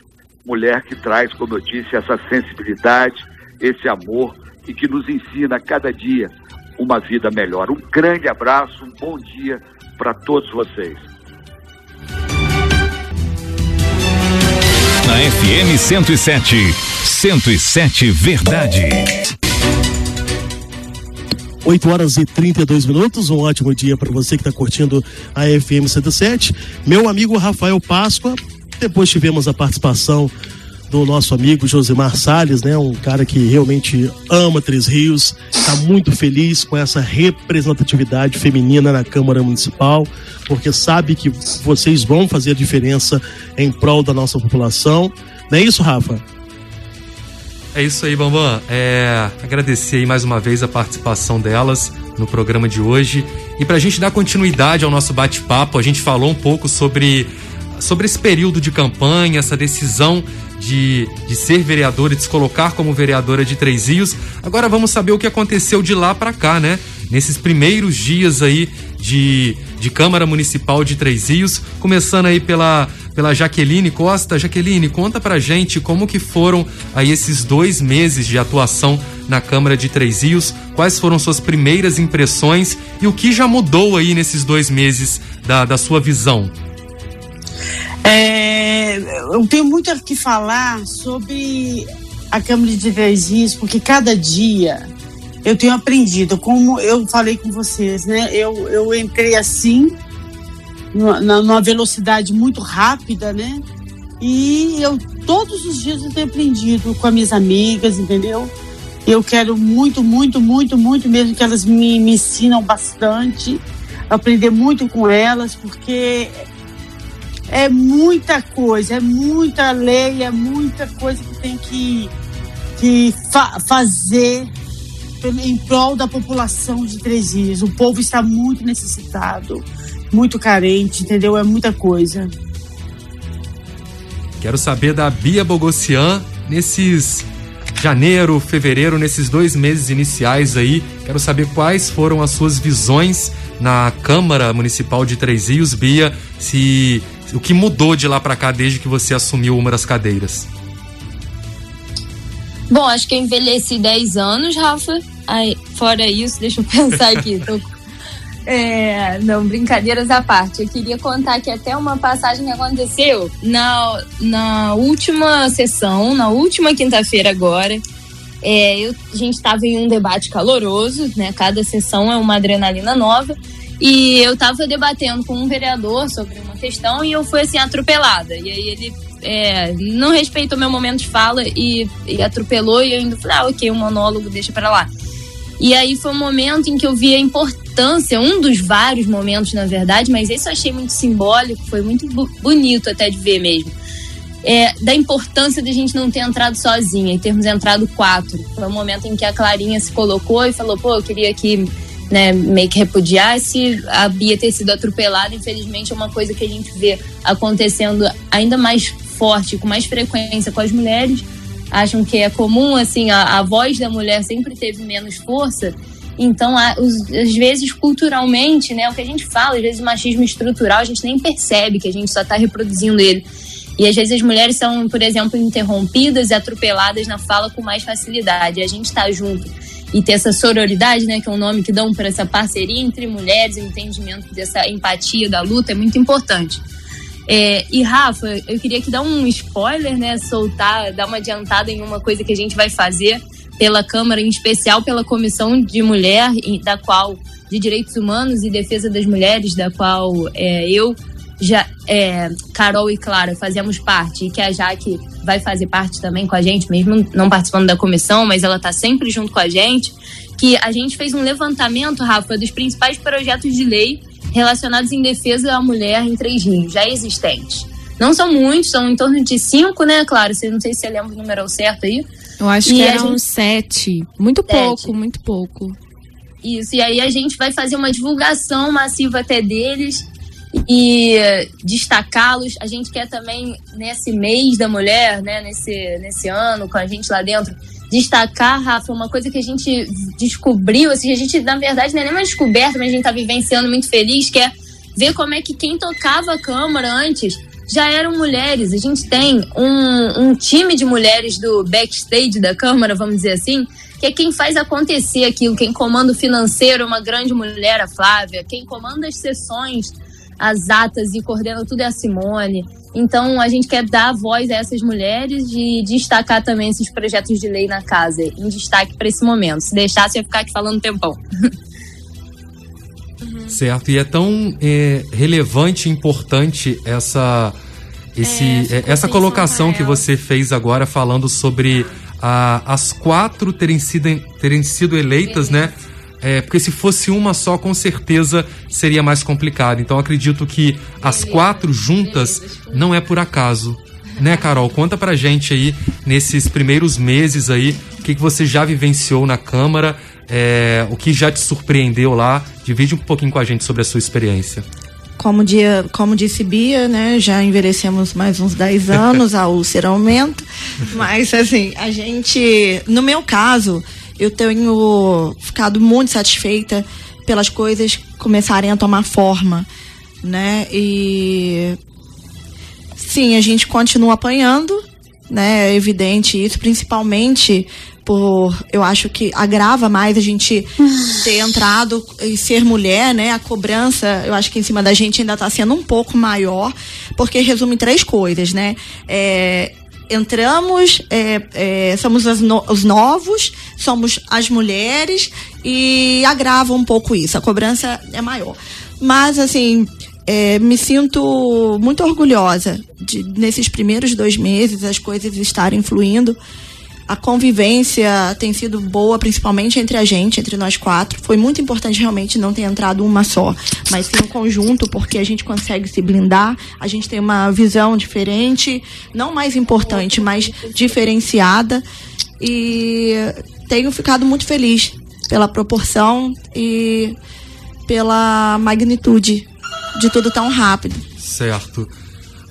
Mulher que traz, como eu disse, essa sensibilidade, esse amor e que nos ensina a cada dia uma vida melhor. Um grande abraço, um bom dia para todos vocês. Na FM 107, 107 Verdade. 8 horas e 32 minutos. Um ótimo dia para você que está curtindo a FM 107. Meu amigo Rafael Páscoa. Depois tivemos a participação do nosso amigo Josimar Salles, né? Um cara que realmente ama Três Rios, está muito feliz com essa representatividade feminina na Câmara Municipal, porque sabe que vocês vão fazer a diferença em prol da nossa população. Não é isso, Rafa? É isso aí, Bambam. É, agradecer mais uma vez a participação delas no programa de hoje. E para a gente dar continuidade ao nosso bate-papo, a gente falou um pouco sobre, sobre esse período de campanha, essa decisão de, de ser vereadora e de se colocar como vereadora de Três Rios. Agora vamos saber o que aconteceu de lá para cá, né? Nesses primeiros dias aí de, de Câmara Municipal de Três Rios, começando aí pela pela Jaqueline Costa. Jaqueline, conta pra gente como que foram aí esses dois meses de atuação na Câmara de Três Rios, quais foram suas primeiras impressões e o que já mudou aí nesses dois meses da, da sua visão. É, eu tenho muito a que falar sobre a Câmara de Rios, porque cada dia eu tenho aprendido, como eu falei com vocês, né? Eu, eu entrei assim, numa, numa velocidade muito rápida, né? E eu todos os dias eu tenho aprendido com as minhas amigas, entendeu? Eu quero muito, muito, muito, muito mesmo que elas me, me ensinam bastante, aprender muito com elas, porque é muita coisa, é muita lei, é muita coisa que tem que, que fa fazer em prol da população de Três Rios. O povo está muito necessitado muito carente, entendeu? É muita coisa. Quero saber da Bia Bogossian nesses janeiro, fevereiro, nesses dois meses iniciais aí. Quero saber quais foram as suas visões na Câmara Municipal de Três Rios, Bia, se o que mudou de lá para cá desde que você assumiu uma das cadeiras. Bom, acho que eu envelheci 10 anos, Rafa. Aí, fora isso, deixa eu pensar aqui. Tô é, não, brincadeiras à parte. Eu queria contar que até uma passagem que aconteceu na, na última sessão, na última quinta-feira agora. É, eu, a gente estava em um debate caloroso, né? Cada sessão é uma adrenalina nova. E eu estava debatendo com um vereador sobre questão e eu fui assim atropelada. E aí ele é, não respeitou meu momento de fala e, e atropelou e eu ainda falei, ah, ok, um monólogo, deixa pra lá. E aí foi um momento em que eu vi a importância, um dos vários momentos, na verdade, mas esse eu achei muito simbólico, foi muito bonito até de ver mesmo. É, da importância de a gente não ter entrado sozinha e termos entrado quatro. Foi um momento em que a Clarinha se colocou e falou: pô, eu queria que né, meio que repudiasse a Bia ter sido atropelada. Infelizmente, é uma coisa que a gente vê acontecendo ainda mais forte, com mais frequência com as mulheres. Acham que é comum, assim, a, a voz da mulher sempre teve menos força. Então, às vezes, culturalmente, né, o que a gente fala, às vezes machismo estrutural, a gente nem percebe que a gente só está reproduzindo ele. E às vezes as mulheres são, por exemplo, interrompidas e atropeladas na fala com mais facilidade. A gente está junto e ter essa sororidade, né, que é um nome que dão para essa parceria entre mulheres, o entendimento dessa empatia da luta é muito importante. É, e Rafa, eu queria que dar um spoiler, né, soltar, dar uma adiantada em uma coisa que a gente vai fazer pela Câmara, em especial pela Comissão de Mulher, da qual de Direitos Humanos e Defesa das Mulheres, da qual é, eu já é, Carol e Clara fazemos parte e que a Jaque vai fazer parte também com a gente, mesmo não participando da comissão, mas ela está sempre junto com a gente, que a gente fez um levantamento, Rafa, dos principais projetos de lei relacionados em defesa da mulher em Três Rios, já existentes. Não são muitos, são em torno de cinco, né, Claro? Você não sei se você lembra o número certo aí. Eu acho e que eram gente... sete. Muito sete. pouco, muito pouco. Isso, e aí a gente vai fazer uma divulgação massiva até deles e destacá-los. A gente quer também, nesse mês da mulher, né, nesse, nesse ano, com a gente lá dentro, destacar, Rafa, uma coisa que a gente descobriu, assim, a gente, na verdade, não é nem uma descoberta, mas a gente está vivenciando muito feliz, que é ver como é que quem tocava a câmara antes já eram mulheres. A gente tem um, um time de mulheres do backstage da Câmara, vamos dizer assim, que é quem faz acontecer aquilo, quem comanda o financeiro, uma grande mulher, a Flávia, quem comanda as sessões as atas e coordena tudo é a Simone. Então, a gente quer dar voz a essas mulheres e destacar também esses projetos de lei na casa, em destaque para esse momento. Se deixasse, ia ficar aqui falando um tempão. Certo, e é tão é, relevante e importante essa, esse, é, essa colocação que você fez agora falando sobre a, as quatro terem sido, terem sido eleitas, né? É, porque se fosse uma só, com certeza seria mais complicado. Então acredito que as quatro juntas não é por acaso. Né, Carol? Conta pra gente aí, nesses primeiros meses aí, o que, que você já vivenciou na Câmara, é, o que já te surpreendeu lá. Divide um pouquinho com a gente sobre a sua experiência. Como, dia, como disse Bia, né, já envelhecemos mais uns 10 anos, a úlcera aumenta. Mas, assim, a gente, no meu caso, eu tenho ficado muito satisfeita pelas coisas começarem a tomar forma, né? E sim, a gente continua apanhando, né? É evidente isso, principalmente por eu acho que agrava mais a gente ter entrado e ser mulher, né? A cobrança, eu acho que em cima da gente ainda está sendo um pouco maior, porque resume três coisas, né? É, entramos, é, é, somos no, os novos, somos as mulheres e agrava um pouco isso. A cobrança é maior. Mas, assim, é, me sinto muito orgulhosa de, nesses primeiros dois meses, as coisas estarem fluindo a convivência tem sido boa, principalmente entre a gente, entre nós quatro. Foi muito importante realmente não ter entrado uma só, mas sim um conjunto, porque a gente consegue se blindar, a gente tem uma visão diferente, não mais importante, mas diferenciada. E tenho ficado muito feliz pela proporção e pela magnitude de tudo tão rápido. Certo.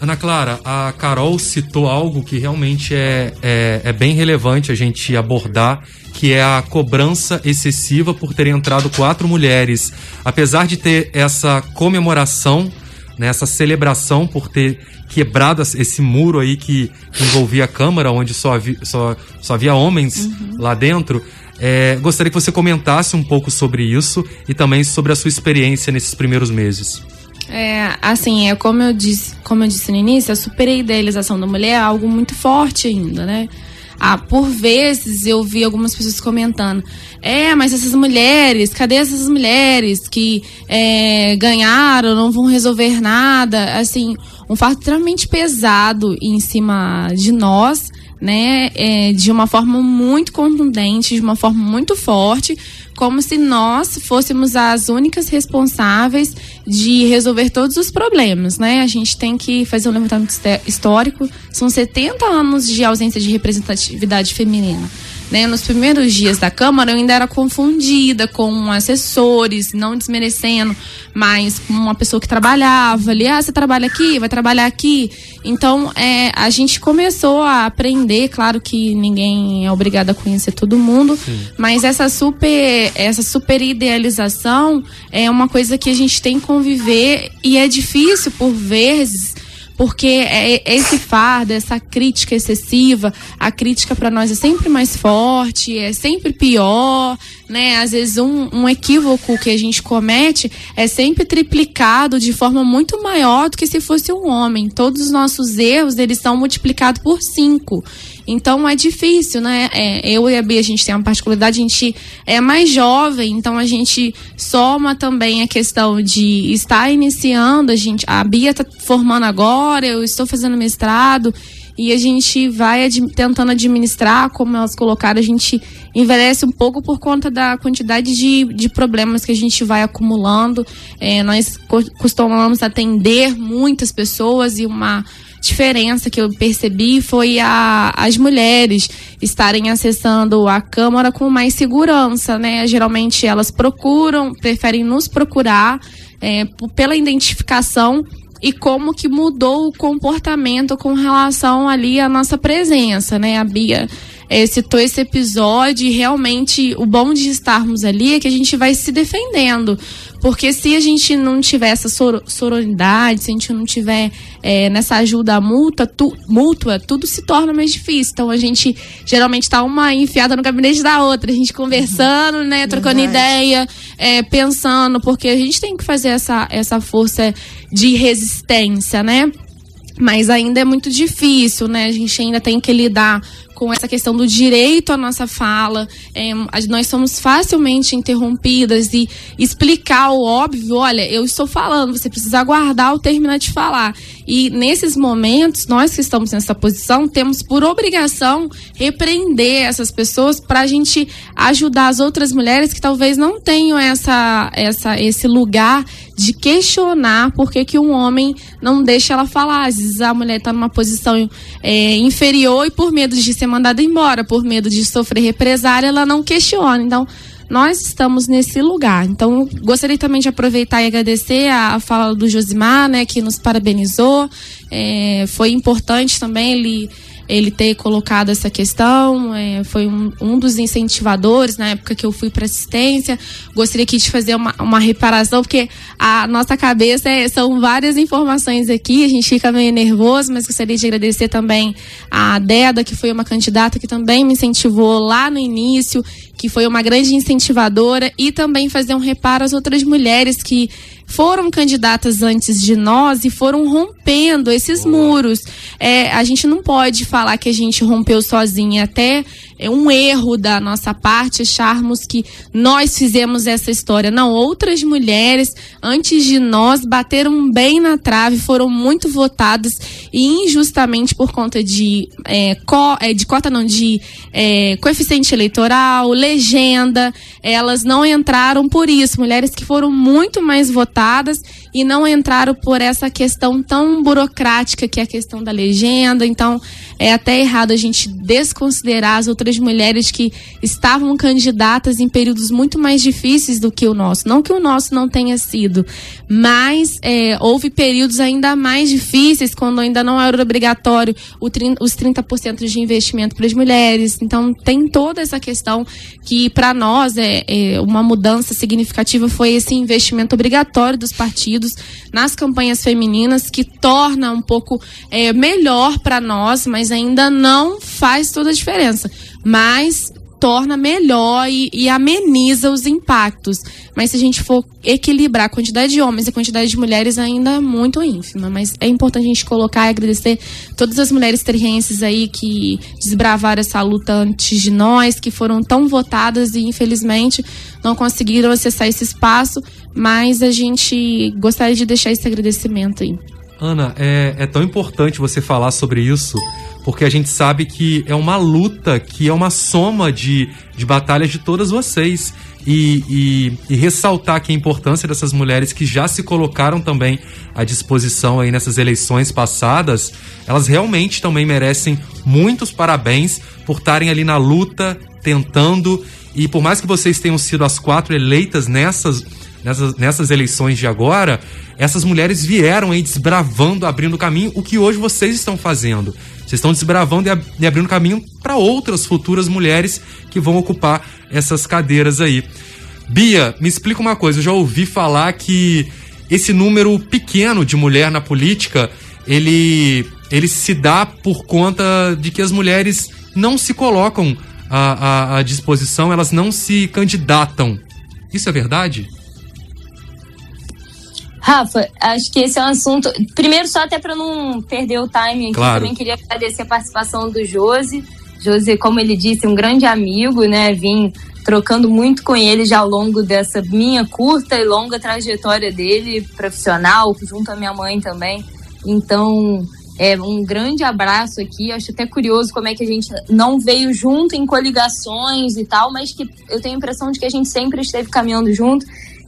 Ana Clara, a Carol citou algo que realmente é, é, é, bem relevante a gente abordar, que é a cobrança excessiva por ter entrado quatro mulheres. Apesar de ter essa comemoração, né, essa celebração por ter quebrado esse muro aí que envolvia a Câmara, onde só havia, só, só havia homens uhum. lá dentro, é, gostaria que você comentasse um pouco sobre isso e também sobre a sua experiência nesses primeiros meses. É, assim, é como eu disse, como eu disse no início, a superidealização da mulher é algo muito forte ainda, né? Ah, por vezes eu vi algumas pessoas comentando: é, mas essas mulheres, cadê essas mulheres que é, ganharam, não vão resolver nada? Assim, um fardo extremamente pesado em cima de nós, né, é, de uma forma muito contundente, de uma forma muito forte, como se nós fôssemos as únicas responsáveis de resolver todos os problemas, né? A gente tem que fazer um levantamento histórico. São 70 anos de ausência de representatividade feminina. Né, nos primeiros dias da Câmara, eu ainda era confundida com assessores, não desmerecendo, mas com uma pessoa que trabalhava ali. Ah, você trabalha aqui? Vai trabalhar aqui? Então, é, a gente começou a aprender. Claro que ninguém é obrigado a conhecer todo mundo, Sim. mas essa super, essa super idealização é uma coisa que a gente tem que conviver e é difícil, por vezes porque é esse fardo, essa crítica excessiva, a crítica para nós é sempre mais forte, é sempre pior, né? Às vezes um, um equívoco que a gente comete é sempre triplicado de forma muito maior do que se fosse um homem. Todos os nossos erros, eles são multiplicados por cinco. Então é difícil, né? É, eu e a Bia, a gente tem uma particularidade, a gente é mais jovem, então a gente soma também a questão de estar iniciando, a gente, a Bia está formando agora, eu estou fazendo mestrado, e a gente vai ad, tentando administrar, como elas colocaram, a gente envelhece um pouco por conta da quantidade de, de problemas que a gente vai acumulando. É, nós costumamos atender muitas pessoas e uma diferença que eu percebi foi a, as mulheres estarem acessando a Câmara com mais segurança, né? Geralmente elas procuram, preferem nos procurar é, pela identificação e como que mudou o comportamento com relação ali à nossa presença, né? A Bia é, citou esse episódio e realmente o bom de estarmos ali é que a gente vai se defendendo. Porque se a gente não tiver essa sor sororidade, se a gente não tiver é, nessa ajuda mútua, tu, mútua, tudo se torna mais difícil. Então a gente geralmente está uma enfiada no gabinete da outra, a gente conversando, né, trocando Verdade. ideia, é, pensando, porque a gente tem que fazer essa, essa força de resistência, né? Mas ainda é muito difícil, né? A gente ainda tem que lidar com essa questão do direito à nossa fala. É, nós somos facilmente interrompidas e explicar o óbvio, olha, eu estou falando, você precisa aguardar o terminar de falar. E nesses momentos, nós que estamos nessa posição, temos por obrigação repreender essas pessoas para a gente ajudar as outras mulheres que talvez não tenham essa, essa, esse lugar de questionar por que, que um homem não deixa ela falar. Às vezes a mulher está numa posição é, inferior e por medo de ser mandada embora, por medo de sofrer represária, ela não questiona. Então, nós estamos nesse lugar. Então, gostaria também de aproveitar e agradecer a, fala do Josimar, né, que nos parabenizou. É, foi importante também ele ele ter colocado essa questão, é, foi um, um, dos incentivadores na época que eu fui para assistência. Gostaria aqui de fazer uma, uma reparação, porque a nossa cabeça é, são várias informações aqui, a gente fica meio nervoso, mas gostaria de agradecer também a Deda, que foi uma candidata que também me incentivou lá no início, que foi uma grande incentivadora, e também fazer um reparo às outras mulheres que foram candidatas antes de nós e foram rompendo esses muros. É, a gente não pode falar que a gente rompeu sozinha. Até é um erro da nossa parte acharmos que nós fizemos essa história. Não, outras mulheres antes de nós bateram bem na trave, foram muito votadas e injustamente por conta de, é, co, é, de cota não, de é, coeficiente eleitoral, legenda, elas não entraram por isso. Mulheres que foram muito mais votadas e não entraram por essa questão tão burocrática que é a questão da legenda. Então, é até errado a gente desconsiderar as outras mulheres que estavam candidatas em períodos muito mais difíceis do que o nosso. Não que o nosso não tenha sido, mas é, houve períodos ainda mais difíceis quando ainda não era obrigatório os 30% de investimento para as mulheres. Então, tem toda essa questão que, para nós, é, é uma mudança significativa foi esse investimento obrigatório dos partidos nas campanhas femininas, que torna um pouco é, melhor para nós, mas ainda não faz toda a diferença. Mas torna melhor e, e, ameniza os impactos. Mas se a gente for equilibrar a quantidade de homens e a quantidade de mulheres, ainda é muito ínfima. Mas é importante a gente colocar e agradecer todas as mulheres terrienses aí que desbravaram essa luta antes de nós, que foram tão votadas e infelizmente não conseguiram acessar esse espaço. Mas a gente gostaria de deixar esse agradecimento aí. Ana, é, é tão importante você falar sobre isso, porque a gente sabe que é uma luta, que é uma soma de, de batalhas de todas vocês. E, e, e, ressaltar aqui a importância dessas mulheres que já se colocaram também à disposição aí nessas eleições passadas, elas realmente também merecem muitos parabéns por estarem ali na luta, tentando. E por mais que vocês tenham sido as quatro eleitas nessas, nessas, nessas eleições de agora, essas mulheres vieram aí desbravando, abrindo caminho, o que hoje vocês estão fazendo. Vocês estão desbravando e, abrindo caminho para outras futuras mulheres que vão ocupar essas cadeiras aí. Bia, me explica uma coisa. Eu já ouvi falar que esse número pequeno de mulher na política ele, ele se dá por conta de que as mulheres não se colocam à, à, à disposição, elas não se candidatam. Isso é verdade? Rafa, acho que esse é um assunto. Primeiro, só até para não perder o time aqui, claro. também queria agradecer a participação do Josi. Josi, como ele disse, um grande amigo, né? Vim trocando muito com ele já ao longo dessa minha curta e longa trajetória dele, profissional, junto à minha mãe também. Então, é um grande abraço aqui. Acho até curioso como é que a gente não veio junto em coligações e tal, mas que eu tenho a impressão de que a gente sempre esteve caminhando junto.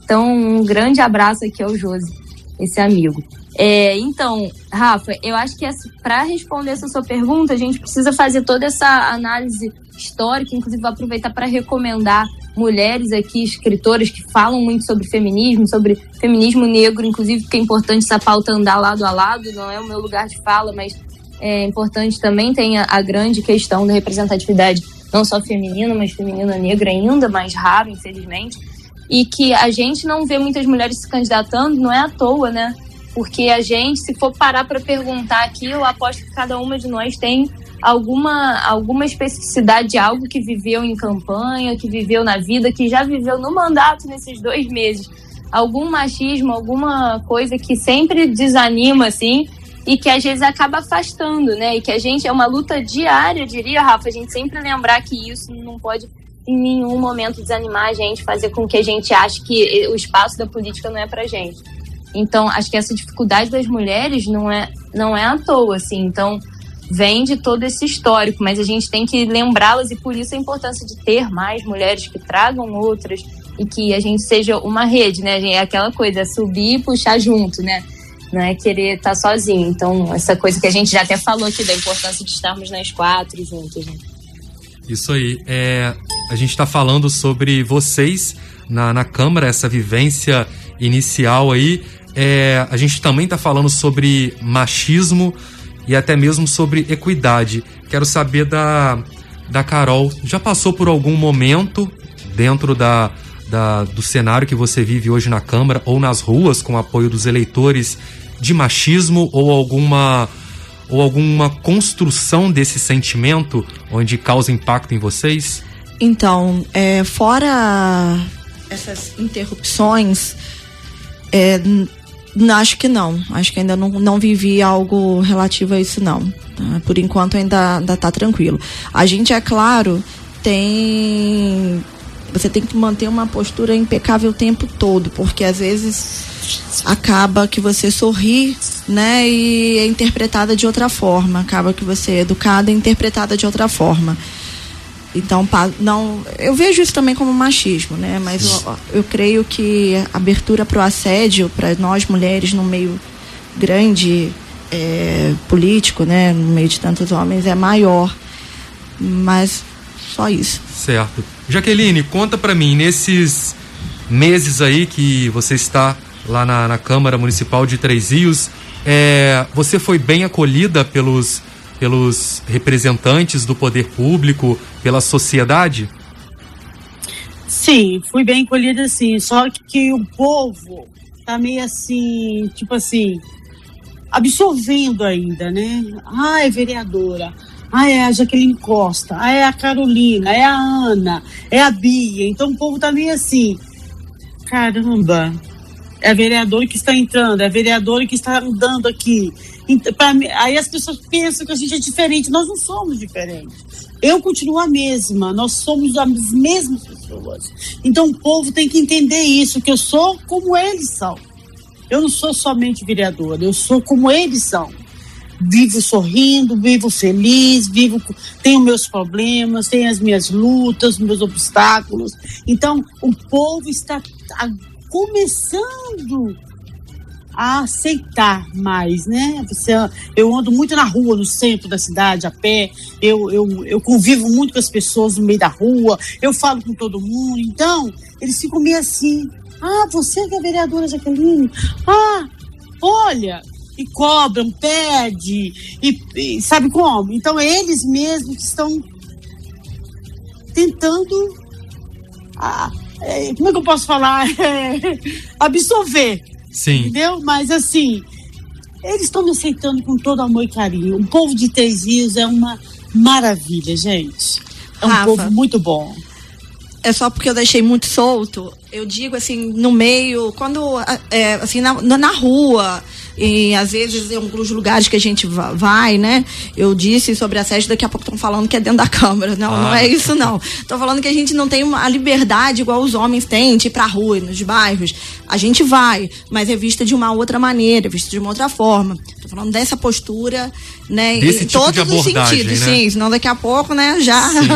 Então, um grande abraço aqui ao Josi, esse amigo. É, então, Rafa, eu acho que para responder essa sua pergunta, a gente precisa fazer toda essa análise histórica, inclusive vou aproveitar para recomendar mulheres aqui, escritoras que falam muito sobre feminismo, sobre feminismo negro, inclusive porque é importante essa pauta andar lado a lado, não é o meu lugar de fala, mas é importante também tem a, a grande questão da representatividade, não só feminina, mas feminina negra ainda mais raro, infelizmente e que a gente não vê muitas mulheres se candidatando, não é à toa, né? Porque a gente, se for parar para perguntar aqui, eu aposto que cada uma de nós tem alguma, alguma especificidade de algo que viveu em campanha, que viveu na vida, que já viveu no mandato nesses dois meses. Algum machismo, alguma coisa que sempre desanima, assim, e que às vezes acaba afastando, né? E que a gente é uma luta diária, diria, Rafa, a gente sempre lembrar que isso não pode em nenhum momento desanimar a gente, fazer com que a gente ache que o espaço da política não é pra gente. Então, acho que essa dificuldade das mulheres não é, não é à toa, assim. Então, vem de todo esse histórico, mas a gente tem que lembrá-las e por isso a importância de ter mais mulheres que tragam outras e que a gente seja uma rede, né? É aquela coisa, subir e puxar junto, né? Não é querer estar sozinho. Então, essa coisa que a gente já até falou aqui da importância de estarmos nas quatro juntos, né? Isso aí. É, a gente está falando sobre vocês na, na Câmara, essa vivência inicial aí. É, a gente também está falando sobre machismo e até mesmo sobre equidade. Quero saber da, da Carol. Já passou por algum momento dentro da, da, do cenário que você vive hoje na Câmara ou nas ruas com o apoio dos eleitores de machismo ou alguma ou alguma construção desse sentimento onde causa impacto em vocês? Então, é, fora essas interrupções, é, acho que não. Acho que ainda não, não vivi algo relativo a isso, não. Tá? Por enquanto ainda, ainda tá tranquilo. A gente, é claro, tem. Você tem que manter uma postura impecável o tempo todo, porque às vezes acaba que você sorri, né, e é interpretada de outra forma, acaba que você é educada e interpretada de outra forma. Então, não, eu vejo isso também como machismo, né? Mas eu, eu creio que a abertura para o assédio para nós mulheres no meio grande é, político, né, no meio de tantos homens é maior. Mas só isso. Certo. Jaqueline, conta para mim nesses meses aí que você está lá na, na Câmara Municipal de Três Rios. É, você foi bem acolhida pelos, pelos representantes do poder público, pela sociedade? Sim, fui bem acolhida sim. Só que o povo tá meio assim, tipo assim, absorvendo ainda, né? Ah, é vereadora. Ah, é a Jaqueline Costa. Ah, é a Carolina. É a Ana. É a Bia. Então o povo tá meio assim. Caramba, é a vereadora que está entrando, é a vereadora que está andando aqui. Pra, aí as pessoas pensam que a gente é diferente. Nós não somos diferentes. Eu continuo a mesma, nós somos as mesmas pessoas. Então o povo tem que entender isso, que eu sou como eles são. Eu não sou somente vereadora, eu sou como eles são. Vivo sorrindo, vivo feliz, vivo tenho meus problemas, tenho as minhas lutas, meus obstáculos. Então, o povo está começando a aceitar mais, né? Você, eu ando muito na rua, no centro da cidade, a pé, eu, eu, eu convivo muito com as pessoas no meio da rua, eu falo com todo mundo, então eles ficam meio assim, ah, você que é a vereadora Jaqueline, ah, olha, e cobram, pede, e, e sabe como? Então eles mesmos estão tentando, ah, é, como é que eu posso falar? É, absorver Sim. Entendeu? Mas assim, eles estão me aceitando com todo amor e carinho. O povo de Três Rios é uma maravilha, gente. É um Rafa, povo muito bom. É só porque eu deixei muito solto. Eu digo assim, no meio, quando é, assim, na, na rua, e às vezes em alguns lugares que a gente vai, né? Eu disse sobre a sede, daqui a pouco estão falando que é dentro da Câmara. Não, ah. não é isso, não. Estou falando que a gente não tem uma, a liberdade igual os homens têm de ir pra rua, nos bairros. A gente vai, mas é vista de uma outra maneira, é vista de uma outra forma. Estou falando dessa postura, né? Desse em tipo todos os sentidos, né? sim. Senão daqui a pouco, né, já. Sim.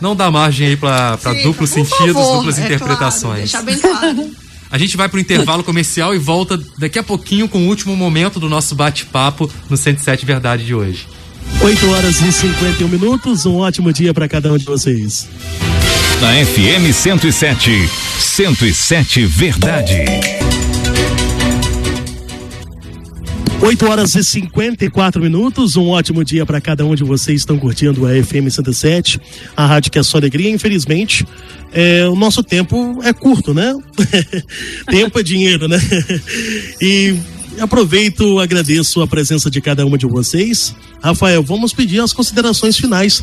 Não dá margem aí para duplos sentidos, favor, duplas é interpretações. Claro, deixar bem claro. A gente vai para o intervalo comercial e volta daqui a pouquinho com o último momento do nosso bate-papo no 107 Verdade de hoje. 8 horas e 51 minutos, um ótimo dia para cada um de vocês. Na FM 107, 107 Verdade. 8 horas e 54 minutos, um ótimo dia para cada um de vocês estão curtindo a FM 107, a rádio que é só alegria. Infelizmente, é, o nosso tempo é curto, né? tempo é dinheiro, né? e aproveito, agradeço a presença de cada uma de vocês. Rafael, vamos pedir as considerações finais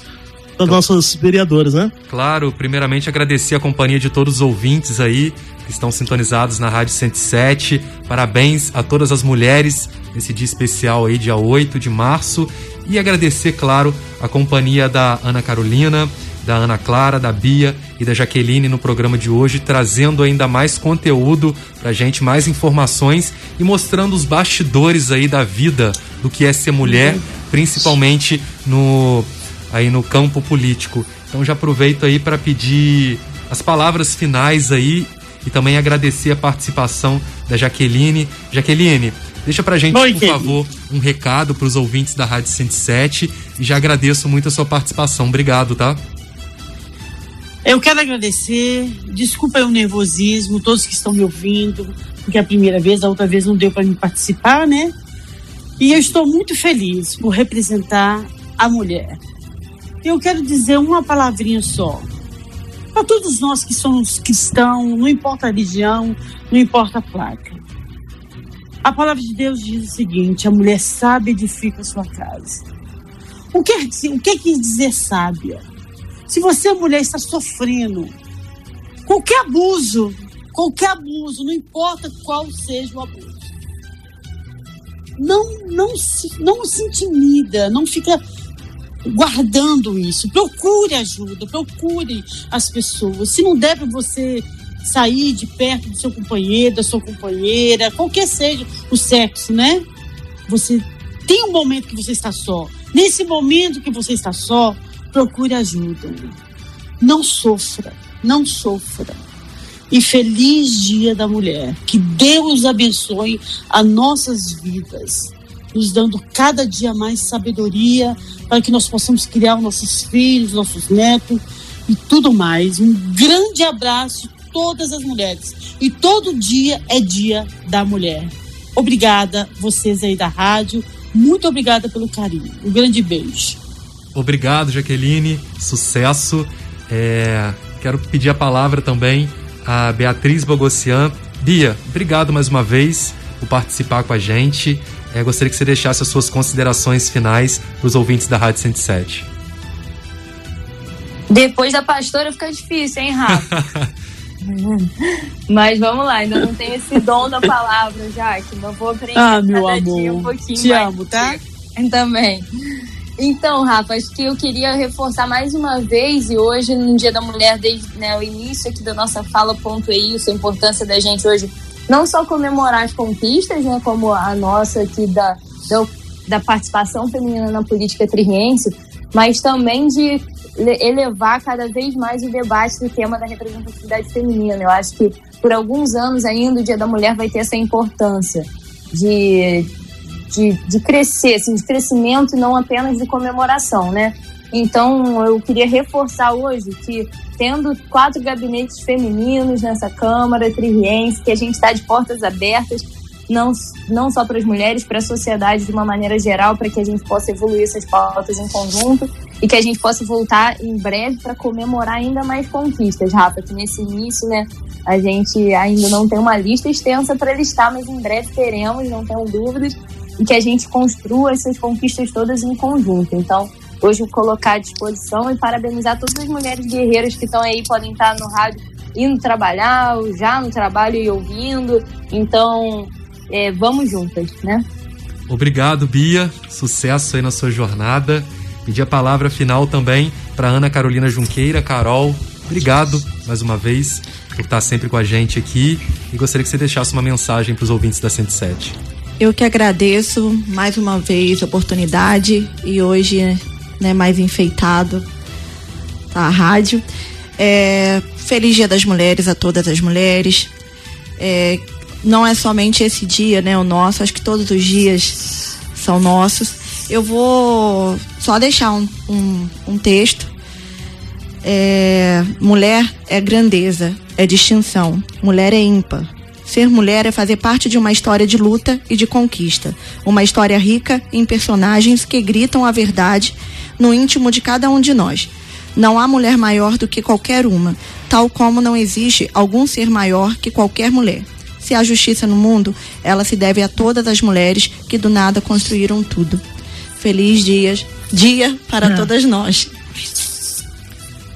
das nossas vereadoras, né? Claro, primeiramente agradecer a companhia de todos os ouvintes aí que estão sintonizados na Rádio 107. Parabéns a todas as mulheres nesse dia especial aí, dia 8 de março. E agradecer, claro, a companhia da Ana Carolina, da Ana Clara, da Bia e da Jaqueline no programa de hoje, trazendo ainda mais conteúdo pra gente, mais informações e mostrando os bastidores aí da vida do que é ser mulher, principalmente no aí no campo político. Então já aproveito aí para pedir as palavras finais aí e também agradecer a participação da Jaqueline. Jaqueline, deixa pra gente, Oi, por favor, um recado para os ouvintes da Rádio 107 e já agradeço muito a sua participação. Obrigado, tá? Eu quero agradecer, desculpa o nervosismo, todos que estão me ouvindo, porque é a primeira vez, a outra vez não deu para me participar, né? E eu estou muito feliz por representar a mulher. Eu quero dizer uma palavrinha só. Para todos nós que somos cristãos, não importa a religião, não importa a placa. A palavra de Deus diz o seguinte: a mulher sábia edifica a sua casa. O que, o que quer dizer sábia? Se você, mulher, está sofrendo qualquer abuso, qualquer abuso, não importa qual seja o abuso, não, não, se, não se intimida, não fica guardando isso. Procure ajuda, procure as pessoas. Se não der para você sair de perto do seu companheiro, da sua companheira, qualquer seja o sexo, né? Você tem um momento que você está só. Nesse momento que você está só, procure ajuda. Não sofra, não sofra. E feliz Dia da Mulher. Que Deus abençoe as nossas vidas, nos dando cada dia mais sabedoria para que nós possamos criar os nossos filhos, nossos netos e tudo mais. Um grande abraço a todas as mulheres. E todo dia é Dia da Mulher. Obrigada, vocês aí da rádio. Muito obrigada pelo carinho. Um grande beijo. Obrigado, Jaqueline. Sucesso. É, quero pedir a palavra também a Beatriz Bogossian. Bia, obrigado mais uma vez por participar com a gente. É, gostaria que você deixasse as suas considerações finais para os ouvintes da Rádio 107. Depois da pastora fica difícil, hein, Rafa? Mas vamos lá, ainda não tenho esse dom da palavra, Jaque. Mas vou aprender ah, meu amor. um pouquinho Te mais. amo, tá? Também. Então, Rafa, acho que eu queria reforçar mais uma vez, e hoje, no Dia da Mulher, desde né, o início aqui da nossa fala, ponto aí, a importância da gente hoje não só comemorar as conquistas, né, como a nossa aqui da, da, da participação feminina na política triense, mas também de elevar cada vez mais o debate do tema da representatividade feminina. Eu acho que por alguns anos ainda o Dia da Mulher vai ter essa importância de, de, de crescer, assim, de crescimento e não apenas de comemoração, né? Então eu queria reforçar hoje que tendo quatro gabinetes femininos nessa Câmara Triense, que a gente está de portas abertas, não, não só para as mulheres, para a sociedade de uma maneira geral, para que a gente possa evoluir essas pautas em conjunto e que a gente possa voltar em breve para comemorar ainda mais conquistas, Rafa, que nesse início, né, a gente ainda não tem uma lista extensa para listar, mas em breve teremos, não tenho dúvidas, e que a gente construa essas conquistas todas em conjunto. Então, hoje colocar à disposição e parabenizar todas as mulheres guerreiras que estão aí, podem estar no rádio indo trabalhar, já no trabalho e ouvindo. Então, é, vamos juntas, né? Obrigado, Bia. Sucesso aí na sua jornada. Pedir a palavra final também para Ana Carolina Junqueira. Carol, obrigado mais uma vez por estar sempre com a gente aqui e gostaria que você deixasse uma mensagem para os ouvintes da 107. Eu que agradeço mais uma vez a oportunidade e hoje né, mais enfeitado tá, a rádio. É, feliz Dia das Mulheres a todas as mulheres. É, não é somente esse dia, né, o nosso, acho que todos os dias são nossos. Eu vou só deixar um, um, um texto. É, mulher é grandeza, é distinção. Mulher é ímpar. Ser mulher é fazer parte de uma história de luta e de conquista. Uma história rica em personagens que gritam a verdade no íntimo de cada um de nós. Não há mulher maior do que qualquer uma, tal como não existe algum ser maior que qualquer mulher. Se há justiça no mundo, ela se deve a todas as mulheres que do nada construíram tudo. Feliz dias, dia para é. todas nós.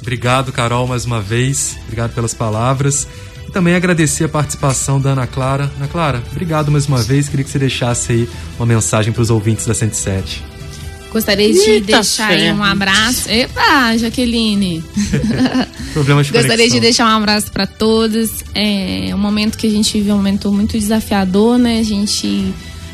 Obrigado, Carol, mais uma vez. Obrigado pelas palavras. E também agradecer a participação da Ana Clara. Ana Clara, obrigado mais uma vez. Queria que você deixasse aí uma mensagem para os ouvintes da 107. Gostaria de Eita deixar aí um abraço. Epa, Jaqueline! Problema de Gostaria de deixar um abraço para todos. É um momento que a gente vive um momento muito desafiador, né? A gente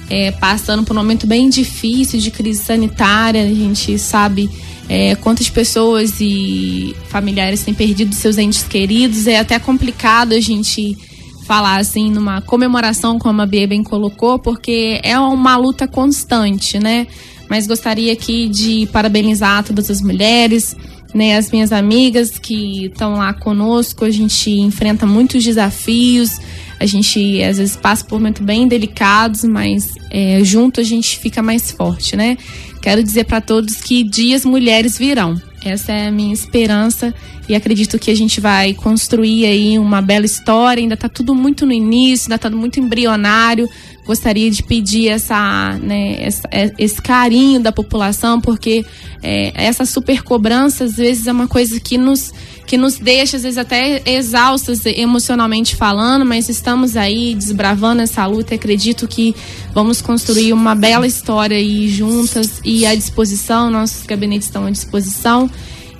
é, passando por um momento bem difícil de crise sanitária. A gente sabe é, quantas pessoas e familiares têm perdido seus entes queridos. É até complicado a gente falar assim numa comemoração, como a Bia bem colocou, porque é uma luta constante, né? Mas gostaria aqui de parabenizar todas as mulheres, né, as minhas amigas que estão lá conosco. A gente enfrenta muitos desafios, a gente às vezes passa por momentos bem delicados, mas é, junto a gente fica mais forte, né? Quero dizer para todos que dias mulheres virão. Essa é a minha esperança e acredito que a gente vai construir aí uma bela história. Ainda está tudo muito no início, ainda está muito embrionário, gostaria de pedir essa, né, essa, é, esse carinho da população, porque é, essa super cobrança às vezes é uma coisa que nos, que nos deixa, às vezes, até exaustas emocionalmente falando, mas estamos aí desbravando essa luta acredito que vamos construir uma bela história aí juntas e à disposição, nossos gabinetes estão à disposição.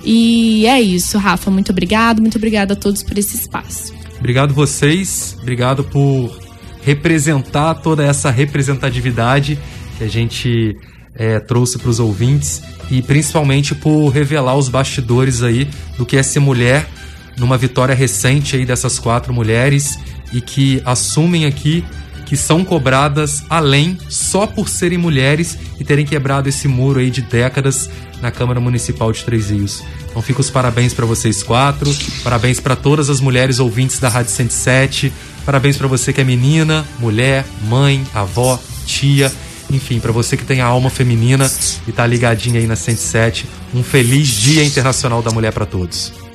E é isso, Rafa. Muito obrigado, muito obrigada a todos por esse espaço. Obrigado vocês, obrigado por representar toda essa representatividade que a gente é, trouxe para os ouvintes e principalmente por revelar os bastidores aí do que é ser mulher numa vitória recente aí dessas quatro mulheres e que assumem aqui que são cobradas além só por serem mulheres e terem quebrado esse muro aí de décadas na Câmara Municipal de Três Rios. Então fica os parabéns para vocês quatro, parabéns para todas as mulheres ouvintes da Rádio 107, Parabéns para você que é menina, mulher, mãe, avó, tia, enfim, para você que tem a alma feminina e tá ligadinha aí na 107. Um feliz Dia Internacional da Mulher para todos.